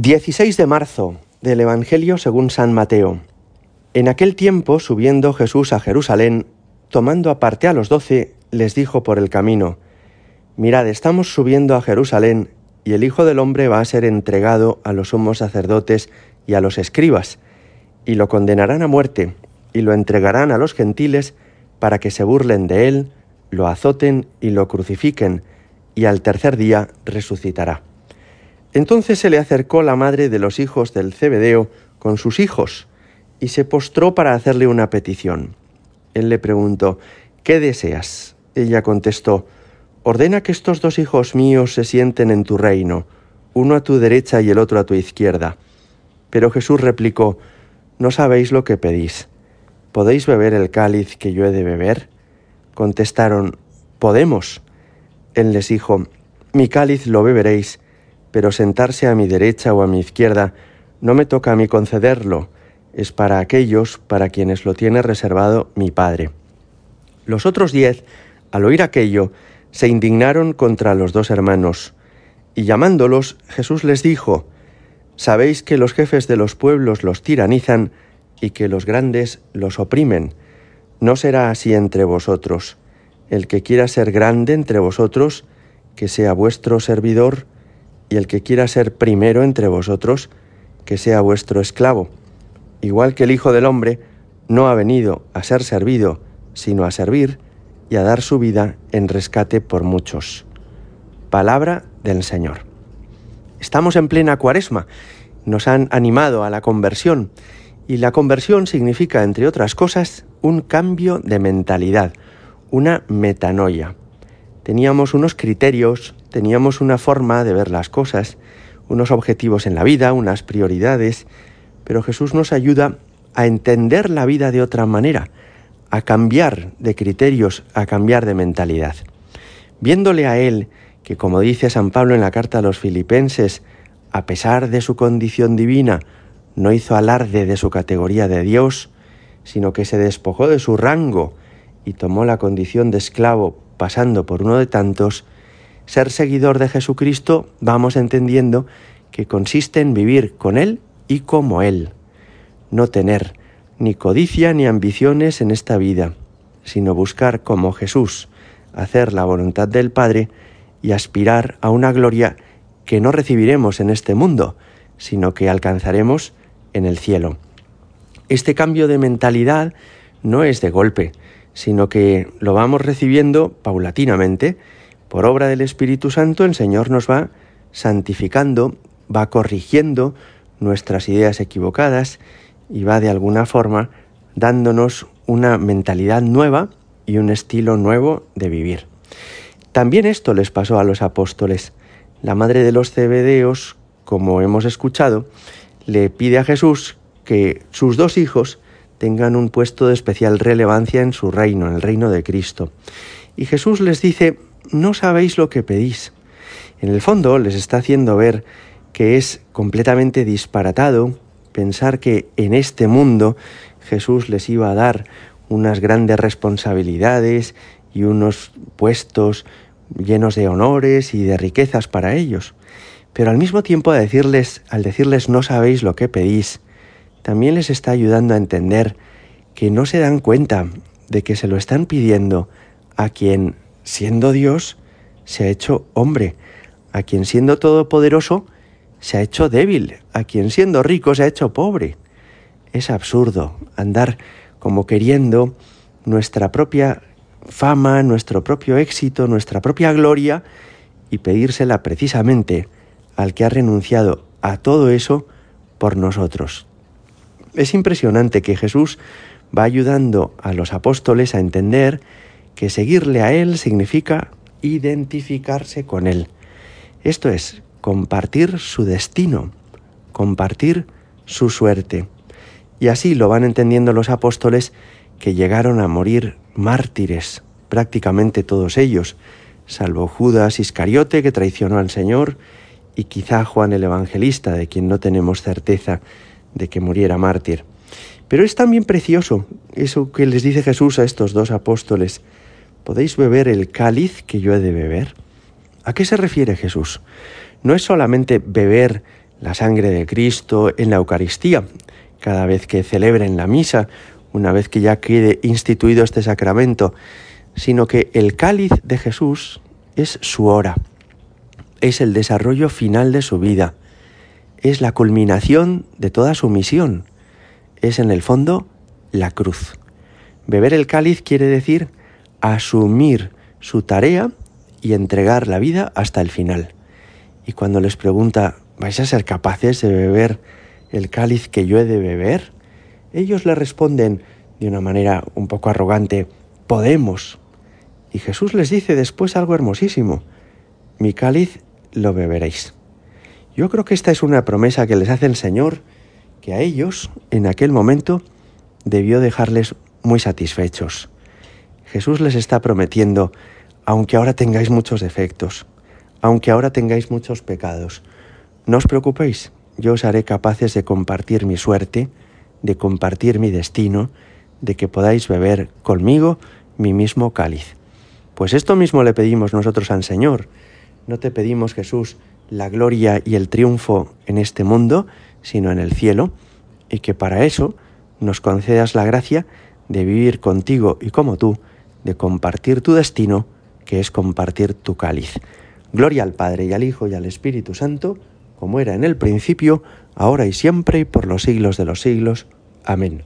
16 de marzo del Evangelio según San Mateo. En aquel tiempo, subiendo Jesús a Jerusalén, tomando aparte a los doce, les dijo por el camino, Mirad, estamos subiendo a Jerusalén, y el Hijo del Hombre va a ser entregado a los sumos sacerdotes y a los escribas, y lo condenarán a muerte, y lo entregarán a los gentiles, para que se burlen de él, lo azoten y lo crucifiquen, y al tercer día resucitará. Entonces se le acercó la madre de los hijos del Cebedeo con sus hijos y se postró para hacerle una petición. Él le preguntó, ¿qué deseas? Ella contestó, ordena que estos dos hijos míos se sienten en tu reino, uno a tu derecha y el otro a tu izquierda. Pero Jesús replicó, no sabéis lo que pedís. ¿Podéis beber el cáliz que yo he de beber? Contestaron, podemos. Él les dijo, mi cáliz lo beberéis, pero sentarse a mi derecha o a mi izquierda no me toca a mí concederlo, es para aquellos para quienes lo tiene reservado mi Padre. Los otros diez, al oír aquello, se indignaron contra los dos hermanos, y llamándolos, Jesús les dijo, Sabéis que los jefes de los pueblos los tiranizan y que los grandes los oprimen. No será así entre vosotros. El que quiera ser grande entre vosotros, que sea vuestro servidor, y el que quiera ser primero entre vosotros, que sea vuestro esclavo, igual que el Hijo del Hombre no ha venido a ser servido, sino a servir y a dar su vida en rescate por muchos. Palabra del Señor. Estamos en plena cuaresma, nos han animado a la conversión, y la conversión significa, entre otras cosas, un cambio de mentalidad, una metanoia. Teníamos unos criterios teníamos una forma de ver las cosas, unos objetivos en la vida, unas prioridades, pero Jesús nos ayuda a entender la vida de otra manera, a cambiar de criterios, a cambiar de mentalidad. Viéndole a Él, que como dice San Pablo en la carta a los filipenses, a pesar de su condición divina, no hizo alarde de su categoría de Dios, sino que se despojó de su rango y tomó la condición de esclavo pasando por uno de tantos, ser seguidor de Jesucristo, vamos entendiendo que consiste en vivir con Él y como Él, no tener ni codicia ni ambiciones en esta vida, sino buscar como Jesús, hacer la voluntad del Padre y aspirar a una gloria que no recibiremos en este mundo, sino que alcanzaremos en el cielo. Este cambio de mentalidad no es de golpe, sino que lo vamos recibiendo paulatinamente, por obra del Espíritu Santo el Señor nos va santificando, va corrigiendo nuestras ideas equivocadas y va de alguna forma dándonos una mentalidad nueva y un estilo nuevo de vivir. También esto les pasó a los apóstoles. La madre de los cebedeos, como hemos escuchado, le pide a Jesús que sus dos hijos tengan un puesto de especial relevancia en su reino, en el reino de Cristo. Y Jesús les dice no sabéis lo que pedís. En el fondo les está haciendo ver que es completamente disparatado pensar que en este mundo Jesús les iba a dar unas grandes responsabilidades y unos puestos llenos de honores y de riquezas para ellos. Pero al mismo tiempo decirles, al decirles no sabéis lo que pedís, también les está ayudando a entender que no se dan cuenta de que se lo están pidiendo a quien siendo Dios, se ha hecho hombre, a quien siendo todopoderoso, se ha hecho débil, a quien siendo rico se ha hecho pobre. Es absurdo andar como queriendo nuestra propia fama, nuestro propio éxito, nuestra propia gloria y pedírsela precisamente al que ha renunciado a todo eso por nosotros. Es impresionante que Jesús va ayudando a los apóstoles a entender que seguirle a Él significa identificarse con Él. Esto es, compartir su destino, compartir su suerte. Y así lo van entendiendo los apóstoles que llegaron a morir mártires, prácticamente todos ellos, salvo Judas Iscariote que traicionó al Señor y quizá Juan el Evangelista, de quien no tenemos certeza de que muriera mártir. Pero es también precioso eso que les dice Jesús a estos dos apóstoles. ¿podéis beber el cáliz que yo he de beber? ¿A qué se refiere Jesús? No es solamente beber la sangre de Cristo en la Eucaristía, cada vez que celebren la misa, una vez que ya quede instituido este sacramento, sino que el cáliz de Jesús es su hora, es el desarrollo final de su vida, es la culminación de toda su misión, es en el fondo la cruz. Beber el cáliz quiere decir asumir su tarea y entregar la vida hasta el final. Y cuando les pregunta, ¿vais a ser capaces de beber el cáliz que yo he de beber? Ellos le responden de una manera un poco arrogante, podemos. Y Jesús les dice después algo hermosísimo, mi cáliz lo beberéis. Yo creo que esta es una promesa que les hace el Señor, que a ellos, en aquel momento, debió dejarles muy satisfechos. Jesús les está prometiendo, aunque ahora tengáis muchos defectos, aunque ahora tengáis muchos pecados, no os preocupéis, yo os haré capaces de compartir mi suerte, de compartir mi destino, de que podáis beber conmigo mi mismo cáliz. Pues esto mismo le pedimos nosotros al Señor. No te pedimos, Jesús, la gloria y el triunfo en este mundo, sino en el cielo, y que para eso nos concedas la gracia de vivir contigo y como tú, de compartir tu destino, que es compartir tu cáliz. Gloria al Padre y al Hijo y al Espíritu Santo, como era en el principio, ahora y siempre y por los siglos de los siglos. Amén.